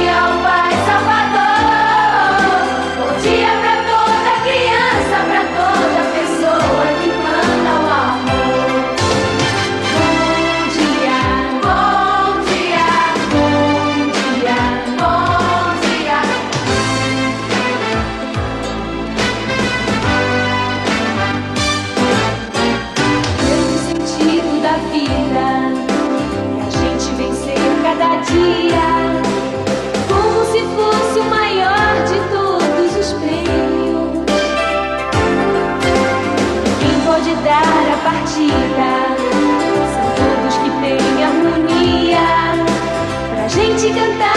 be away. Partida. São todos que têm harmonia. Pra gente cantar